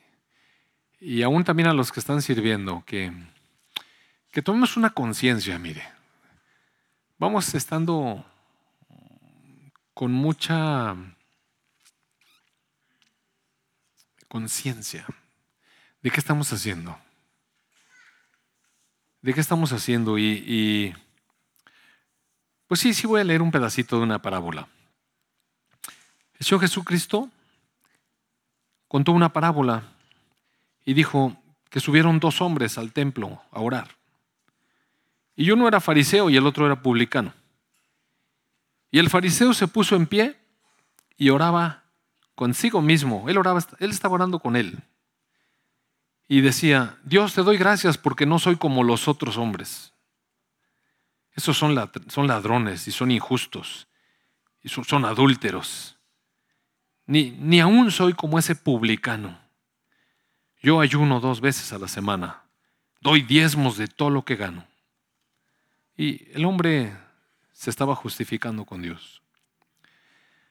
y aún también a los que están sirviendo que, que tomemos una conciencia, mire. Vamos estando con mucha conciencia de qué estamos haciendo. ¿De qué estamos haciendo? Y, y, pues sí, sí voy a leer un pedacito de una parábola. El Jesucristo contó una parábola y dijo que subieron dos hombres al templo a orar. Y uno era fariseo y el otro era publicano. Y el fariseo se puso en pie y oraba consigo mismo. Él oraba, él estaba orando con él. Y decía, Dios te doy gracias porque no soy como los otros hombres. Esos son, ladrones y son injustos y son adúlteros ni, ni aún soy como ese publicano. Yo ayuno dos veces a la semana. Doy diezmos de todo lo que gano. Y el hombre se estaba justificando con Dios.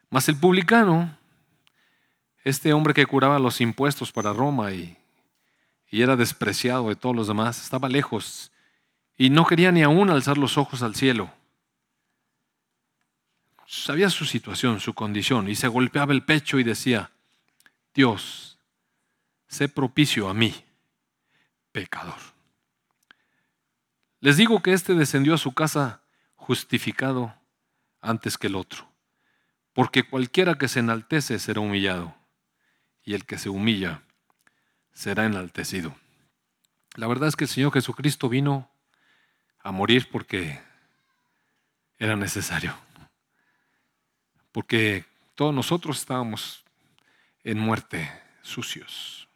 Mas el publicano, este hombre que curaba los impuestos para Roma y, y era despreciado de todos los demás, estaba lejos y no quería ni aún alzar los ojos al cielo sabía su situación, su condición, y se golpeaba el pecho y decía, Dios, sé propicio a mí, pecador. Les digo que éste descendió a su casa justificado antes que el otro, porque cualquiera que se enaltece será humillado, y el que se humilla será enaltecido. La verdad es que el Señor Jesucristo vino a morir porque era necesario porque todos nosotros estábamos en muerte, sucios.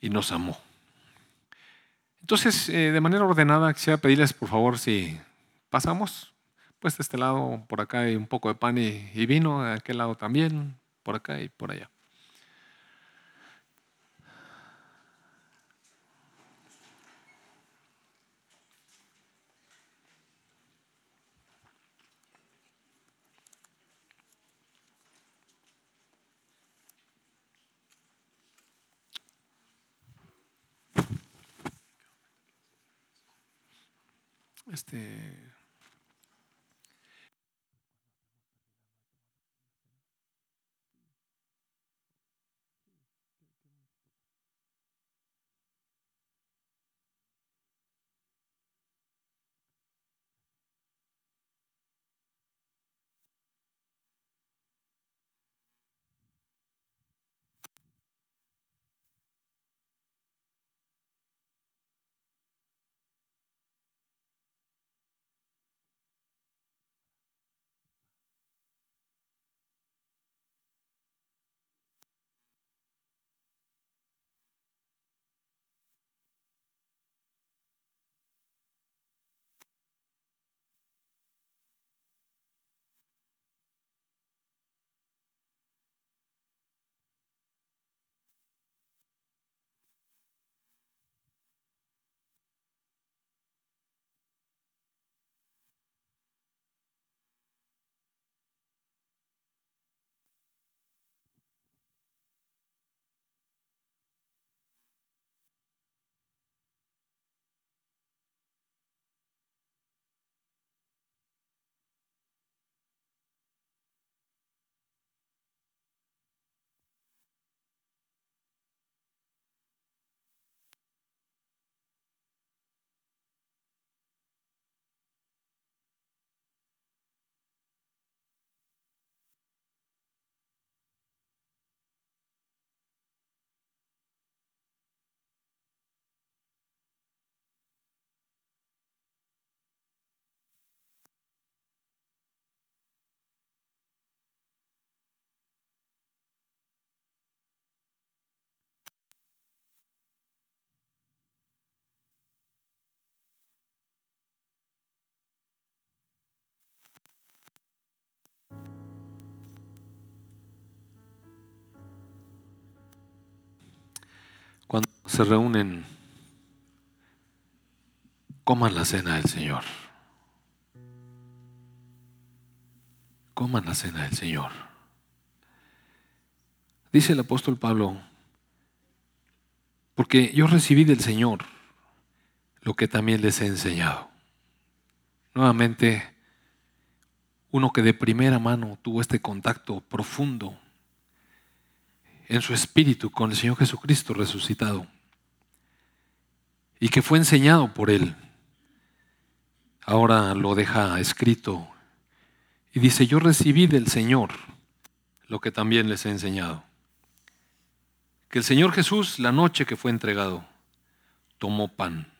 Y nos amó. Entonces, eh, de manera ordenada, quisiera pedirles, por favor, si pasamos, pues de este lado, por acá hay un poco de pan y, y vino, de aquel lado también, por acá y por allá. Este, se reúnen, coman la cena del Señor. Coman la cena del Señor. Dice el apóstol Pablo, porque yo recibí del Señor lo que también les he enseñado. Nuevamente, uno que de primera mano tuvo este contacto profundo en su espíritu con el Señor Jesucristo resucitado y que fue enseñado por Él. Ahora lo deja escrito y dice, yo recibí del Señor lo que también les he enseñado. Que el Señor Jesús, la noche que fue entregado, tomó pan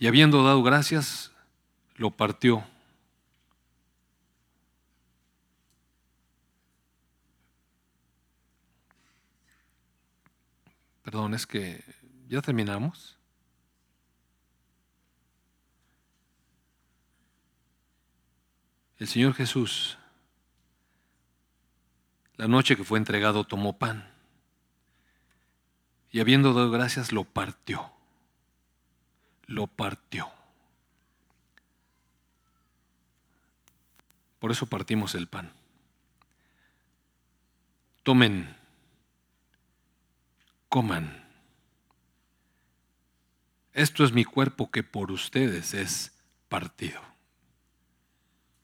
y habiendo dado gracias, lo partió. Perdón, es que ya terminamos. El Señor Jesús, la noche que fue entregado, tomó pan y habiendo dado gracias, lo partió. Lo partió. Por eso partimos el pan. Tomen, coman. Esto es mi cuerpo que por ustedes es partido.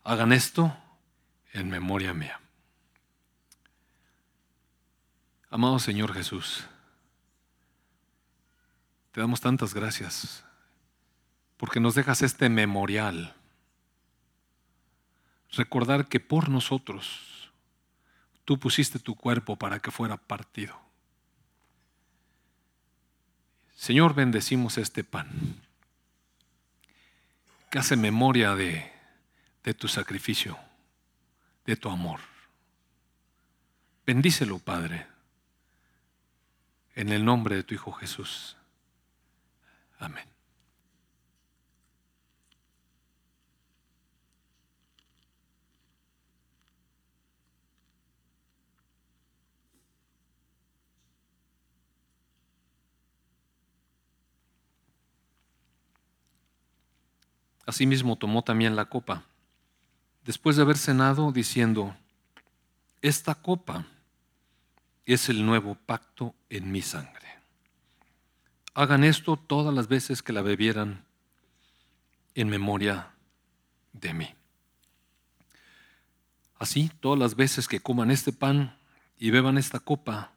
Hagan esto en memoria mía. Amado Señor Jesús, te damos tantas gracias porque nos dejas este memorial. Recordar que por nosotros tú pusiste tu cuerpo para que fuera partido. Señor, bendecimos este pan que hace memoria de, tu sacrificio, de tu amor. Bendícelo, Padre, en el nombre de tu Hijo Jesús. Amén. Asimismo tomó también la copa, después de haber cenado, diciendo, esta copa es el nuevo pacto en mi sangre. Hagan esto todas las veces que la bebieran en memoria de mí. Así, todas las veces que coman este pan y beban esta copa,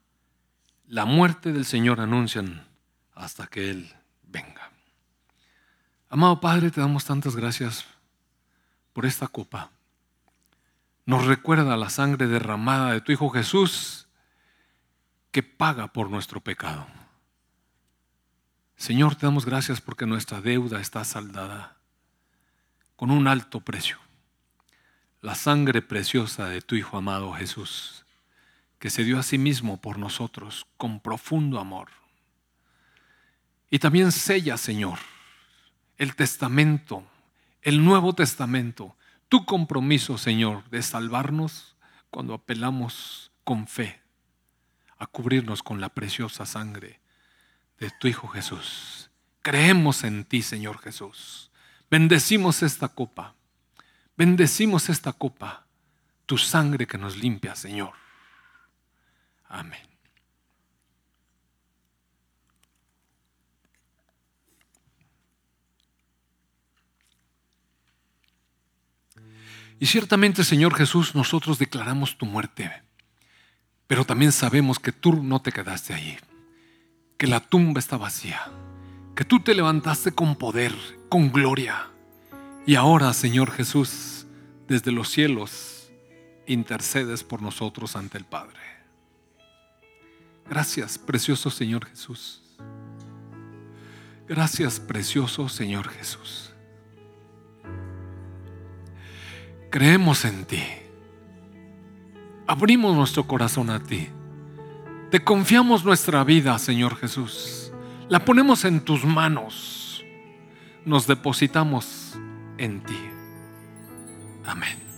la muerte del Señor anuncian hasta que Él venga. Amado Padre, te damos tantas gracias por esta copa. Nos recuerda la sangre derramada de tu Hijo Jesús que paga por nuestro pecado. Señor, te damos gracias porque nuestra deuda está saldada con un alto precio. La sangre preciosa de tu Hijo amado Jesús, que se dio a sí mismo por nosotros con profundo amor. Y también sella, Señor, el testamento, el Nuevo Testamento, tu compromiso, Señor, de salvarnos cuando apelamos con fe a cubrirnos con la preciosa sangre de tu Hijo Jesús. Creemos en ti, Señor Jesús. Bendecimos esta copa. Bendecimos esta copa, tu sangre que nos limpia, Señor. Amén. Y ciertamente, Señor Jesús, nosotros declaramos tu muerte, pero también sabemos que tú no te quedaste allí, que la tumba está vacía, que tú te levantaste con poder, con gloria. Y ahora, Señor Jesús, desde los cielos, intercedes por nosotros ante el Padre. Gracias, precioso Señor Jesús. Gracias, precioso Señor Jesús. Creemos en ti. Abrimos nuestro corazón a ti. Te confiamos nuestra vida, Señor Jesús. La ponemos en tus manos. Nos depositamos en ti. Amén.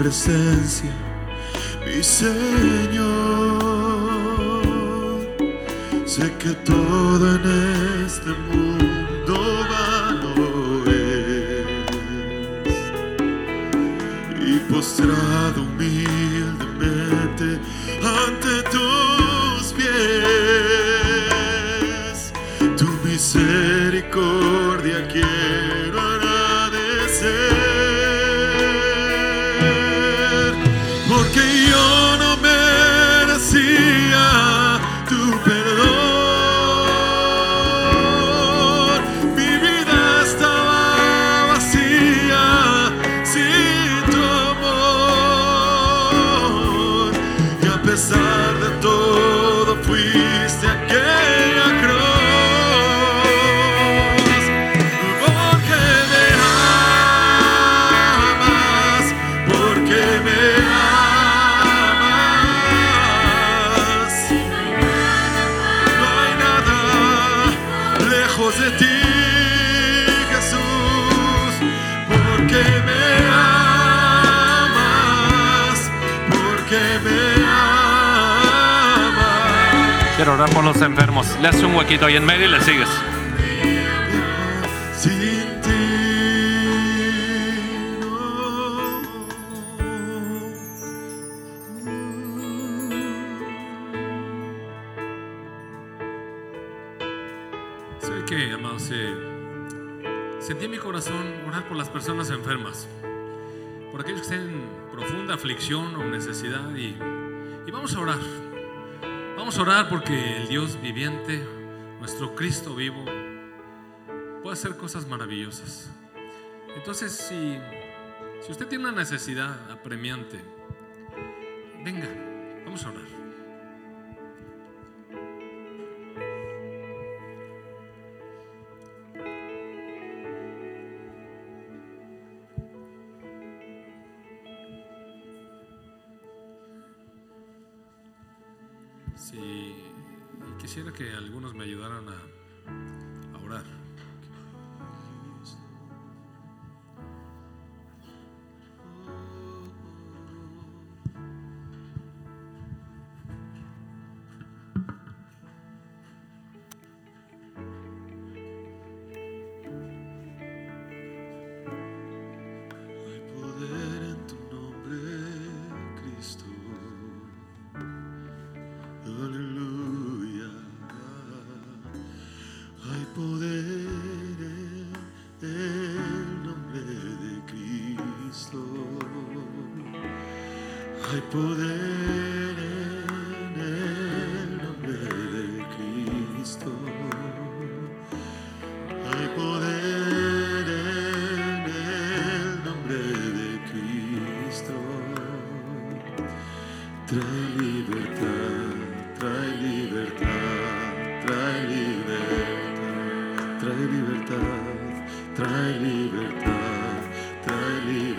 presencia, mi Señor. Sé que todo en este mundo orar por los enfermos. Le haces un huequito ahí en medio y le sigues. ¿Sabe qué, amados? Sentí en mi corazón orar por las personas enfermas, por aquellos que estén en profunda aflicción o necesidad y, y vamos a orar. Vamos a orar porque el Dios viviente, nuestro Cristo vivo, puede hacer cosas maravillosas. Entonces, si, si usted tiene una necesidad apremiante, venga, vamos a orar. que algunos me ayudaran a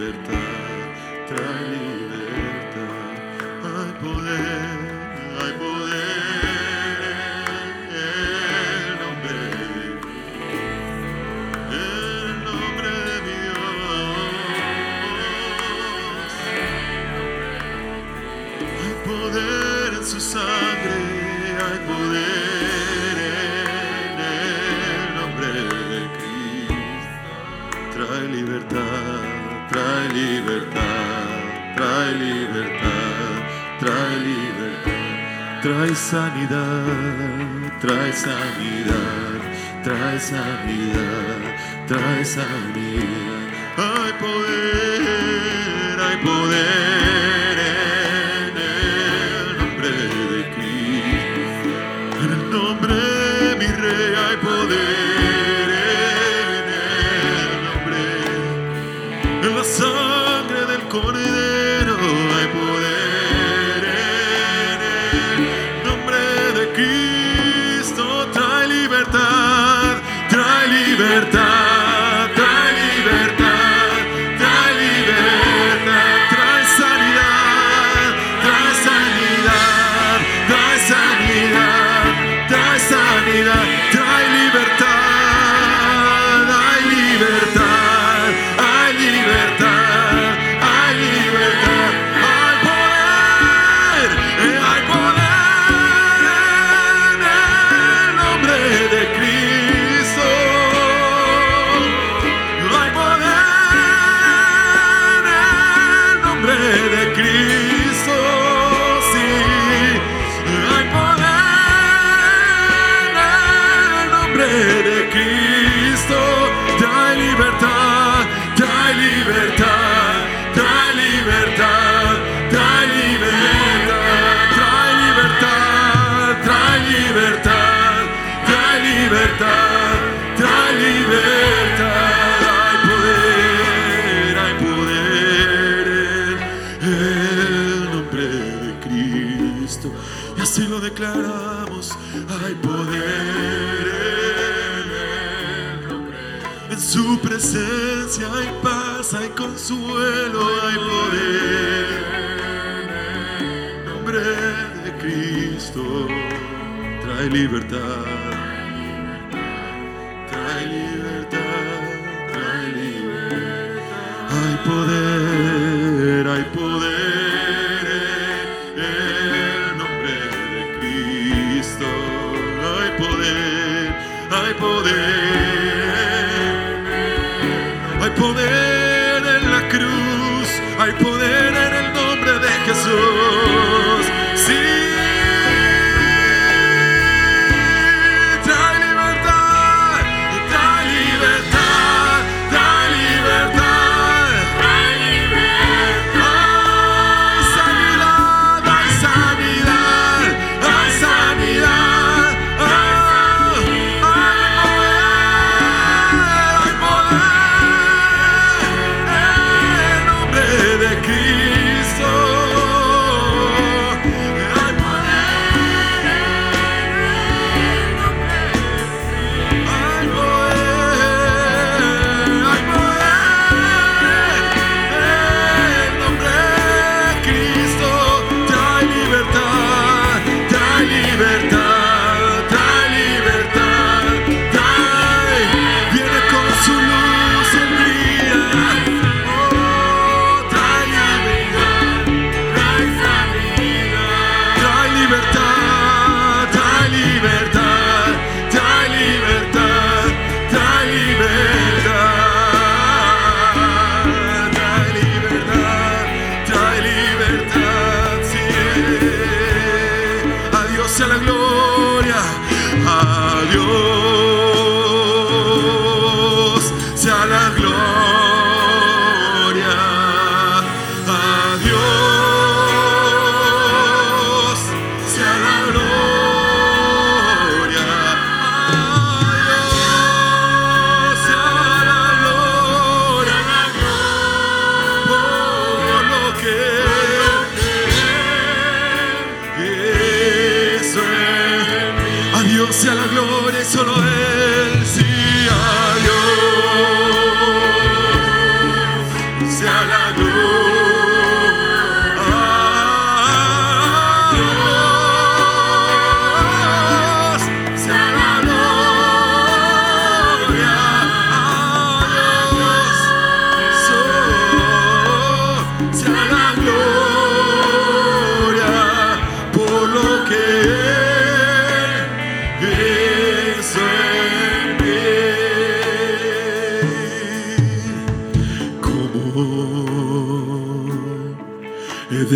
libertar, trae trae sanidad, trae sanidad, trae sanidad. Hay poder, hay poder.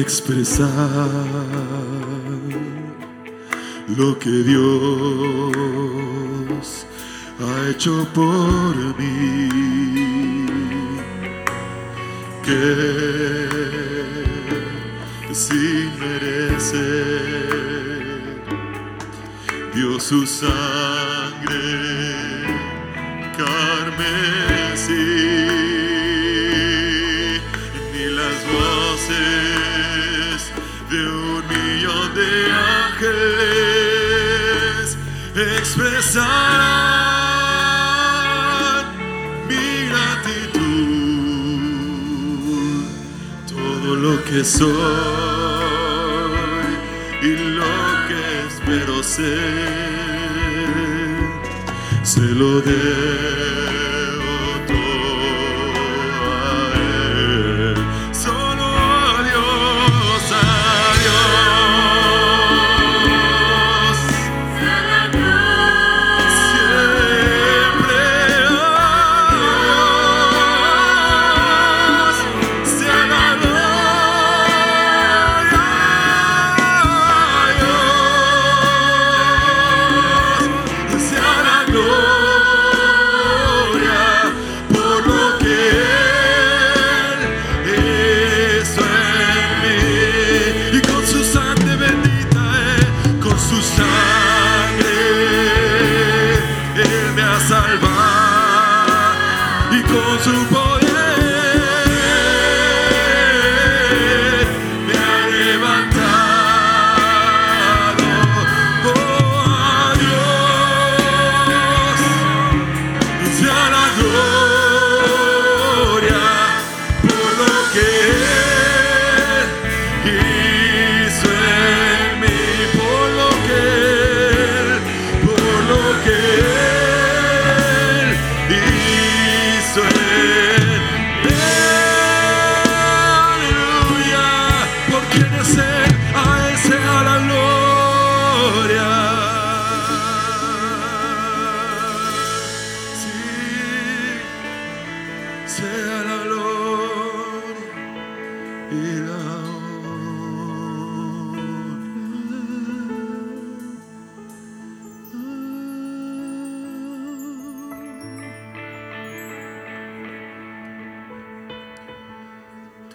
expresar lo que Dios ha hecho por mí. Que sin merecer Dios usa que soy y lo que espero ser, se lo debo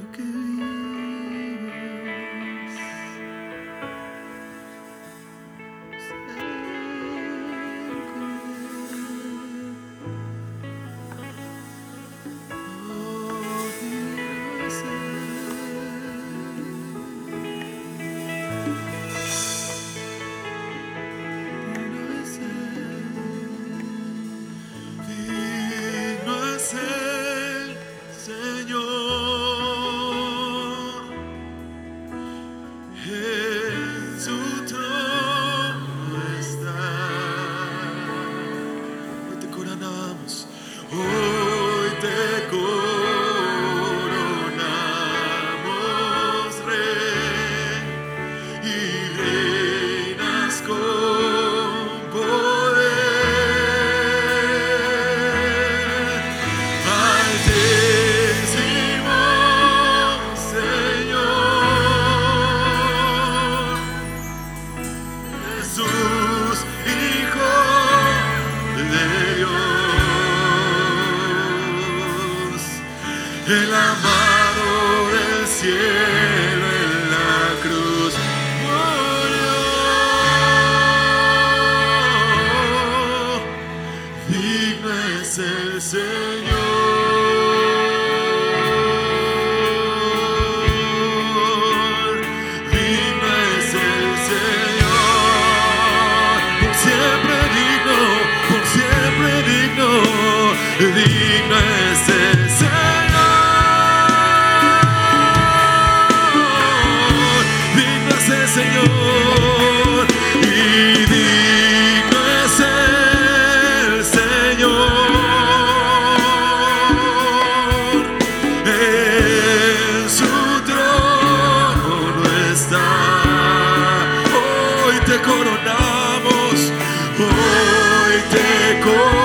together. coronamos, hoy te coronamos.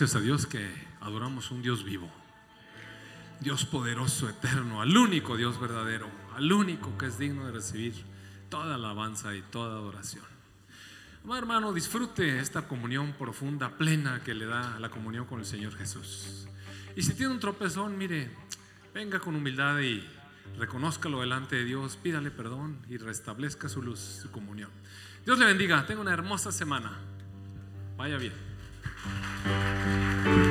Gracias a Dios que adoramos un Dios vivo, Dios poderoso, eterno, al único Dios verdadero, al único que es digno de recibir toda alabanza y toda adoración. Amado hermano, disfrute esta comunión profunda, plena que le da la comunión con el Señor Jesús. Y si tiene un tropezón, mire, venga con humildad y reconózcalo delante de Dios, pídale perdón y restablezca su luz, su comunión. Dios le bendiga, tenga una hermosa semana. Vaya bien. Música